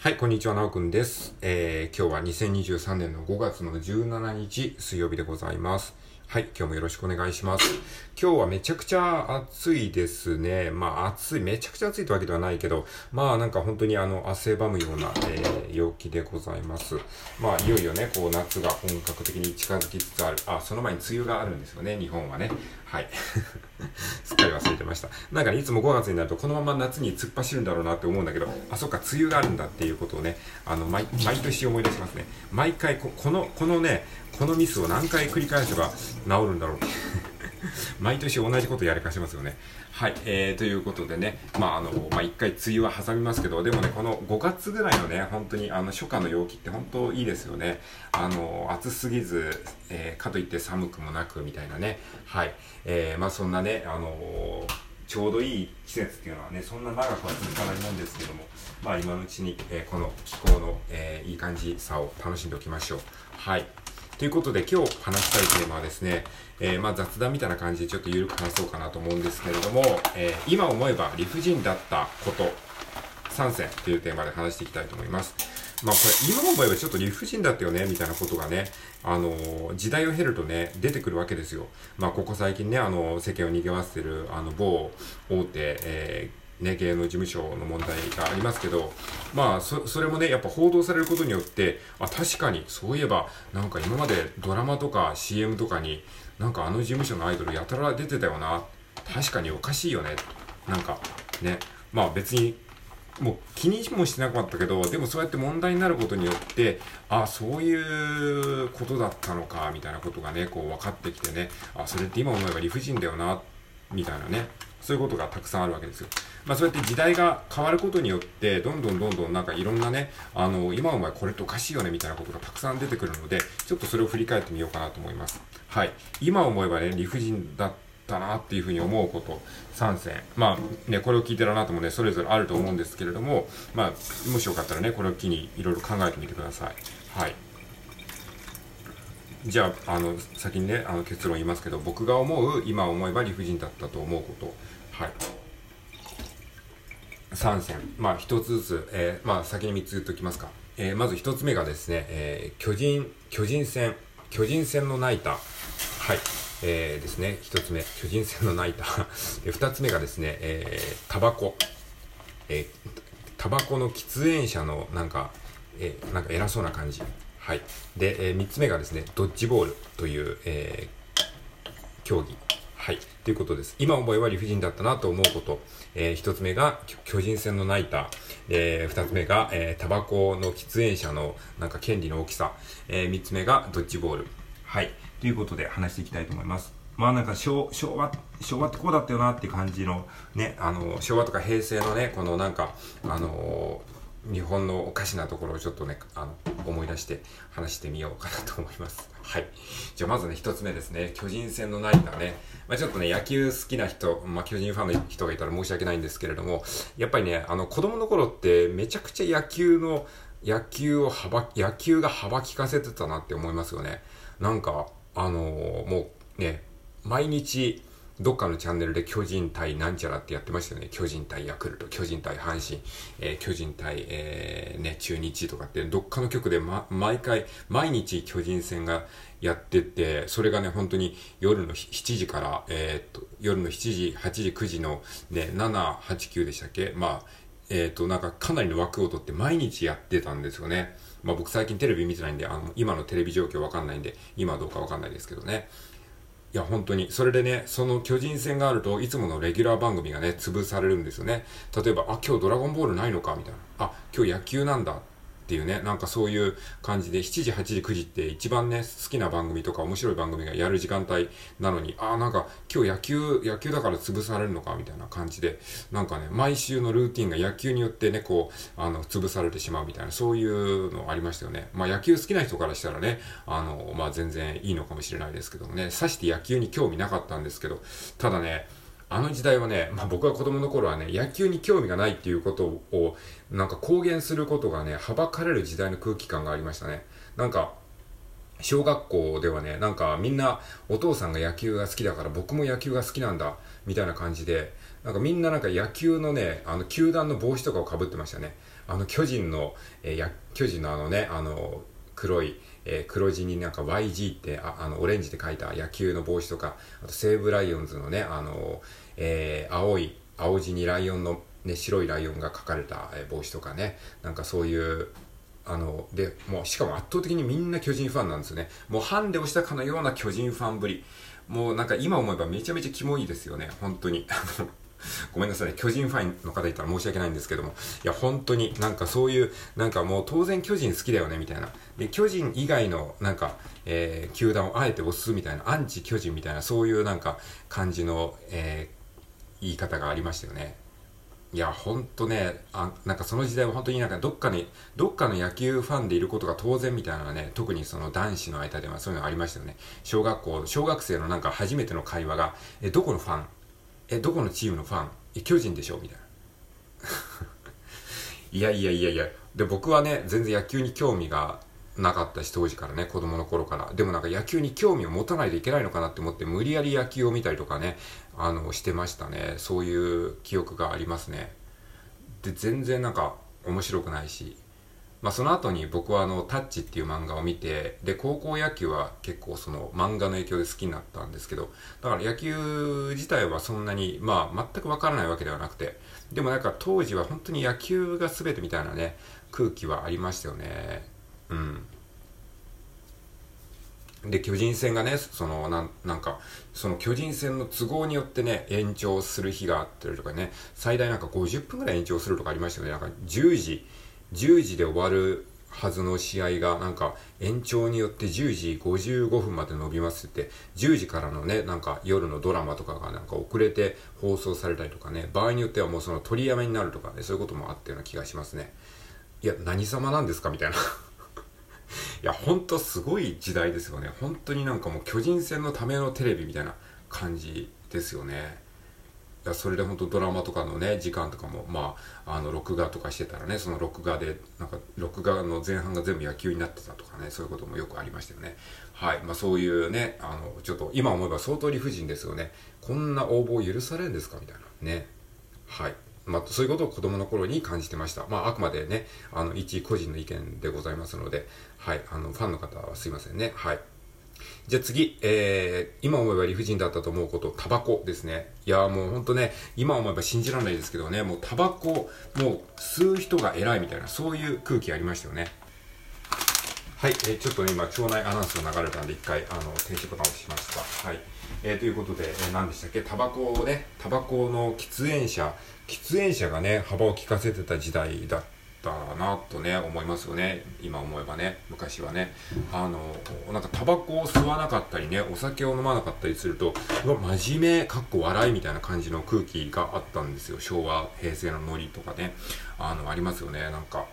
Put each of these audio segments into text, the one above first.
はい、こんにちは、なおくんです。えー、今日は2023年の5月の17日水曜日でございます。はい、今日もよろしくお願いします。今日はめちゃくちゃ暑いですね。まあ暑い、めちゃくちゃ暑いってわけではないけど、まあなんか本当にあの汗ばむような、えー陽気でございます。まあいよいよね、こう夏が本格的に近づきつつある。あ、その前に梅雨があるんですよね、日本はね。はい。すっかり忘れてました。なんかね、いつも5月になるとこのまま夏に突っ走るんだろうなって思うんだけど、あ、そっか、梅雨があるんだっていうことをね、あの、毎毎年思い出しますね。毎回こ、この、このね、このミスを何回繰り返せば治るんだろう。毎年同じことやりかしますよね。はい、えー、ということでね、まああの、まあ一回梅雨は挟みますけど、でもね、この5月ぐらいのね、本当にあの初夏の陽気って本当いいですよね。あの、暑すぎず、えーかといって寒くもなくみたいなね。はい、えー、まあそんなね、あのちょうどいい季節っていうのはね、そんな長くは続かないもんですけども、まあ今のうちに、えーこの気候の、えーいい感じさを楽しんでおきましょう。はい。ということで今日話したいテーマはですね、えーまあ雑談みたいな感じでちょっと緩く話そうかなと思うんですけれども、えー今思えば理不尽だったこと3選というテーマで話していきたいと思います。まあこれ今思えばちょっと理不尽だったよねみたいなことがね、あのー時代を経るとね、出てくるわけですよ。まあここ最近ね、あの世間を賑わせてるあの某大手、えーね、芸能事務所の問題がありますけど、まあ、そ、それもね、やっぱ報道されることによって、あ、確かに、そういえば、なんか今までドラマとか CM とかに、なんかあの事務所のアイドルやたら出てたよな。確かにおかしいよね。なんか、ね、まあ別に、もう気にもしてなかったけど、でもそうやって問題になることによって、あ、そういうことだったのか、みたいなことがね、こう分かってきてね、あ、それって今思えば理不尽だよな、みたいなね、そういうことがたくさんあるわけですよ。まあそうやって時代が変わることによって、どんどんどんどんなんかいろんなね、あの、今お前これっておかしいよねみたいなことがたくさん出てくるので、ちょっとそれを振り返ってみようかなと思います。はい。今思えばね、理不尽だったなっていうふうに思うこと、3選。まあね、これを聞いてるなたもね、それぞれあると思うんですけれども、まあ、もしよかったらね、これを機にいろいろ考えてみてください。はい。じゃあ、あの、先にね、あの結論言いますけど、僕が思う、今思えば理不尽だったと思うこと。はい。3選。まあ、1つずつ、えーまあ、先に3つ言っておきますか。えーまず1つ目がですね、えー巨人、巨人戦、巨人戦のナイター。はい。えーですね、1つ目、巨人戦のナイター。2つ目がですね、えータバコ。えータバコの喫煙者のなんか、えーなんか偉そうな感じ。はい。で、え3つ目がですね、ドッジボールという、えー競技。はい。ということです。今思えば理不尽だったなと思うこと。えー一つ目が巨人戦のナイター。えー二つ目が、えータバコの喫煙者のなんか権利の大きさ。えー三つ目がドッジボール。はい。ということで話していきたいと思います。まあなんか昭昭和、昭和ってこうだったよなって感じのね、あの、昭和とか平成のね、このなんか、あの日本のおかしなところをちょっとね、あの、思い出して話してみようかなと思います。はい。じゃあまずね、一つ目ですね。巨人戦のナインがね。まあちょっとね、野球好きな人、まあ巨人ファンの人がいたら申し訳ないんですけれども、やっぱりね、あの、子供の頃ってめちゃくちゃ野球の、野球を幅、野球が幅利かせてたなって思いますよね。なんか、あのもうね、毎日、どっかのチャンネルで巨人対なんちゃらってやってましたよね。巨人対ヤクルト、巨人対阪神、えー巨人対、えーね、中日とかって、どっかの局で、ま、毎回、毎日巨人戦がやってて、それがね、本当に夜の7時から、えーっと、夜の7時、8時、9時のね、7、8、9でしたっけ？まあ、えっ、と、なんかかなりの枠を取って毎日やってたんですよね。まあ僕最近テレビ見てないんで、あの、今のテレビ状況わかんないんで、今はどうかわかんないですけどね。いや、本当に。それでね、その巨人戦があると、いつものレギュラー番組がね、潰されるんですよね。例えば、あ、今日ドラゴンボールないのかみたいな。あ、今日野球なんだ。っていうね、なんかそういう感じで、7時、8時、9時って一番ね、好きな番組とか面白い番組がやる時間帯なのに、あーなんか今日野球、野球だから潰されるのかみたいな感じで、なんかね、毎週のルーティンが野球によってね、こう、あの、潰されてしまうみたいな、そういうのありましたよね。まあ野球好きな人からしたらね、あの、まあ全然いいのかもしれないですけどもね、さして野球に興味なかったんですけど、ただね、あの時代はね、まあ、僕は子供の頃はね、野球に興味がないっていうことを、なんか公言することがね、はばかれる時代の空気感がありましたね。なんか、小学校ではね、なんかみんなお父さんが野球が好きだから僕も野球が好きなんだ、みたいな感じで、なんかみんななんか野球のね、あの球団の帽子とかをかぶってましたね。あの巨人の、えー、巨人のあのね、あの黒い、えー、黒地になんか YG ってああのオレンジで書いた野球の帽子とか、あと西武ライオンズのね、あの、えー、青い、青地にライオンの、ね、白いライオンが描かれた、帽子とかね、なんかそういうあの、で、もう、しかも圧倒的にみんな巨人ファンなんですよね。もうハンデをしたかのような巨人ファンぶり。もうなんか今思えばめちゃめちゃキモいですよね。本当に。ごめんなさい。巨人ファンの方いたら申し訳ないんですけども。いや、本当になんかそういう、なんかもう当然巨人好きだよね、みたいな。で、巨人以外のなんか、えー、球団をあえて押すみたいな、アンチ巨人みたいな、そういうなんか感じの、えー、言い方がありましたよね。いや、ほんとね、あ、なんかその時代は本当になんかどっかに、どっかの野球ファンでいることが当然みたいなのはね、特にその男子の間ではそういうのありましたよね。小学校、小学生のなんか初めての会話が、え、どこのファンえ、どこのチームのファン？え、巨人でしょ？みたいな。いやいやいやいや。で、僕はね、全然野球に興味がなかったし、当時からね、子供の頃から。でもなんか野球に興味を持たないといけないのかなって思って、無理やり野球を見たりとかね、あの、してましたね。そういう記憶がありますね。で、全然なんか面白くないし。まあその後に僕はあの、タッチっていう漫画を見て、で、高校野球は結構その漫画の影響で好きになったんですけど、だから野球自体はそんなに、まあ全くわからないわけではなくて、でもなんか当時は本当に野球が全てみたいなね、空気はありましたよね。うん。で、巨人戦がね、その、なん、なんか、その巨人戦の都合によってね、延長する日があったりとかね、最大なんか50分ぐらい延長するとかありましたよね。なんか10時、10時で終わるはずの試合が、なんか延長によって10時55分まで伸びますって、10時からのね、なんか夜のドラマとかがなんか遅れて放送されたりとかね、場合によってはもうその取りやめになるとかね、そういうこともあったような気がしますね。いや、何様なんですかみたいな。いや、ほんとすごい時代ですよね。本当になんかもう巨人戦のためのテレビみたいな感じですよね。やそれで本当ドラマとかのね、時間とかも、まあ、あの、録画とかしてたらね、その録画で、なんか、録画の前半が全部野球になってたとかね、そういうこともよくありましたよね。はい。まあそういうね、あの、ちょっと今思えば相当理不尽ですよね。こんな応募を許されるんですか？みたいな。ね。はい。まあ、そういうことを子供の頃に感じてました。まあ、あくまでね、あの、一個人の意見でございますので、はい、あの、ファンの方はすいませんね。はい。じゃあ次、えー、今思えば理不尽だったと思うこと、タバコですね。いやもうほんとね、今思えば信じられないですけどね、もうタバコ、もう吸う人が偉いみたいな、そういう空気ありましたよね。はい、えー、ちょっとね、今、町内アナウンスが流れたんで、一回、あの、停止ボタンを押しました。はい。えー、ということで、えー、何でしたっけ？タバコをね、タバコの喫煙者、喫煙者がね、幅を利かせてた時代だったなとね、思いますよね。今思えばね、昔はね。あの、なんかタバコを吸わなかったりね、お酒を飲まなかったりすると、真面目、かっこ笑いみたいな感じの空気があったんですよ。昭和、平成のノリとかね。あの、ありますよね、なんか。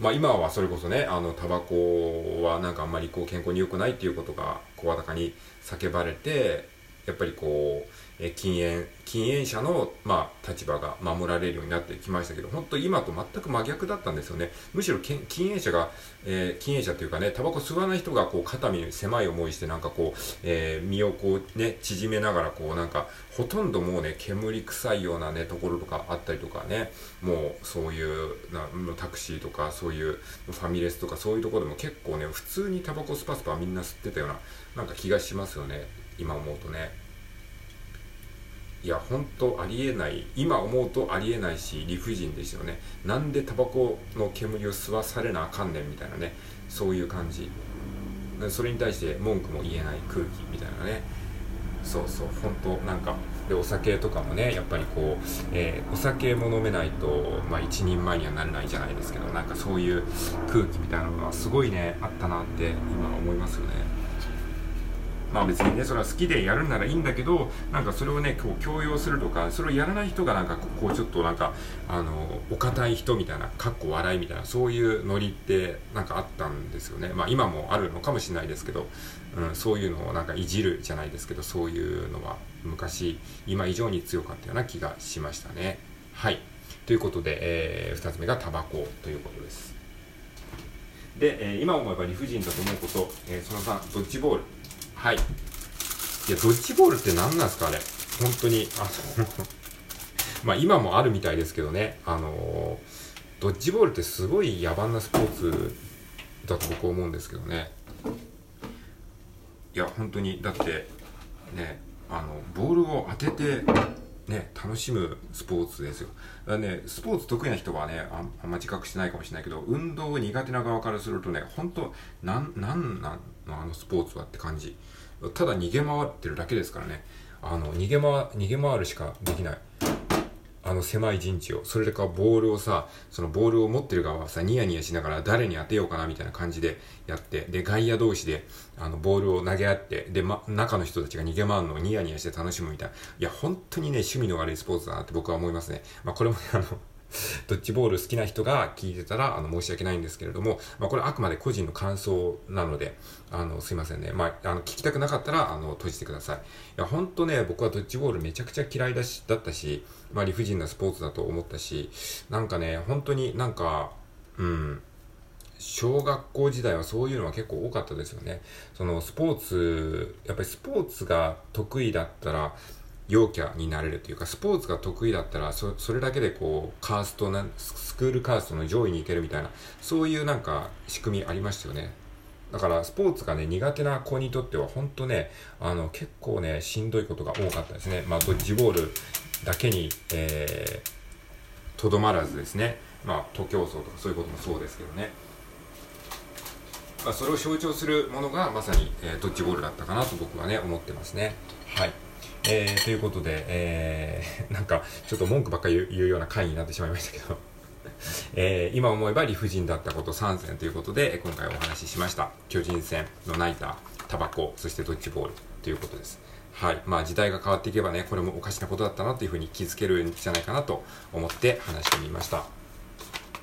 まあ今はそれこそね、あの、タバコはなんかあんまりこう健康に良くないっていうことが声高に叫ばれて、やっぱりこう、え禁煙、禁煙者の、まあ、立場が守られるようになってきましたけど、本当今と全く真逆だったんですよね。むしろ禁煙者が、えー、禁煙者というかね、タバコ吸わない人が、こう、肩身狭い思いして、なんかこう、えー、身をこう、ね、縮めながら、こう、なんか、ほとんどもうね、煙臭いようなね、ところとかあったりとかね、もう、そういう、なタクシーとか、そういう、ファミレスとか、そういうところでも結構ね、普通にタバコスパスパみんな吸ってたような、なんか気がしますよね。今思うとね。いや本当ありえない。今思うとありえないし理不尽ですよね。なんでタバコの煙を吸わされなあかんねんみたいなね。そういう感じ。それに対して文句も言えない空気みたいなね。そうそう本当なんか。でお酒とかもねやっぱりこう、えー、お酒も飲めないと、まあ、一人前にはなれないじゃないですけどなんかそういう空気みたいなのがすごいねあったなって今思いますよね。まあ別にね、それは好きでやるならいいんだけど、なんかそれをね、こう強要するとか、それをやらない人がなんかこうちょっとなんか、あの、お堅い人みたいな、かっこ笑いみたいな、そういうノリってなんかあったんですよね。まあ今もあるのかもしれないですけど、うん、そういうのをなんかいじるじゃないですけど、そういうのは昔、今以上に強かったような気がしましたね。はい。ということで、えー、2つ目がタバコということです。で、えー、今思えば理不尽だと思うこと、えー、その3、ドッジボール。はい。いや、ドッジボールって何なんですかあれ。本当に。あ、まあ今もあるみたいですけどね、あのドッジボールってすごい野蛮なスポーツだと僕は思うんですけどね。いや、本当に、だって、ね、あの、ボールを当てて、ね、楽しむスポーツですよ。だね、スポーツ得意な人はねあ、あんま自覚してないかもしれないけど、運動苦手な側からするとね、本当なん、なんなんあのスポーツはって感じ。ただ逃げ回ってるだけですからね。あの、逃げ回、逃げ回るしかできない。あの狭い陣地を。それかボールをさ、そのボールを持ってる側はさ、ニヤニヤしながら誰に当てようかなみたいな感じでやって、で、外野同士で、あの、ボールを投げ合って、で、ま、中の人たちが逃げ回るのをニヤニヤして楽しむみたいな。いや、本当にね、趣味の悪いスポーツだなって僕は思いますね。まあ、これもね、あの、ドッジボール好きな人が聞いてたら、あの、申し訳ないんですけれども、まあ、これあくまで個人の感想なので、あの、すいませんね。まあ、あの、聞きたくなかったら、あの、閉じてください。いや、ほんとね、僕はドッジボールめちゃくちゃ嫌いだし、だったし、まあ、理不尽なスポーツだと思ったし、なんかね、本当になんか、うん、小学校時代はそういうのは結構多かったですよね。そのスポーツ、やっぱりスポーツが得意だったら、陽キャになれるというか、スポーツが得意だったら、それだけでこう、カーストな、スクールカーストの上位に行けるみたいな、そういうなんか仕組みありましたよね。だからスポーツがね、苦手な子にとっては本当ね、あの、結構ね、しんどいことが多かったですね。まあ、ドッジボールだけに、えー、とどまらずですね、まあ、徒競走とかそういうこともそうですけどね。まあ、それを象徴するものがまさに、えー、ドッジボールだったかなと僕はね、思ってますね。はい。えー、ということで、えー、なんか、ちょっと文句ばっかり言うような回になってしまいましたけど えー、今思えば理不尽だったこと3選ということで、今回お話ししました。巨人戦のナイター、タバコ、そしてドッジボールということです。はい。まあ時代が変わっていけばね、これもおかしなことだったなというふうに気づけるんじゃないかなと思って話してみました。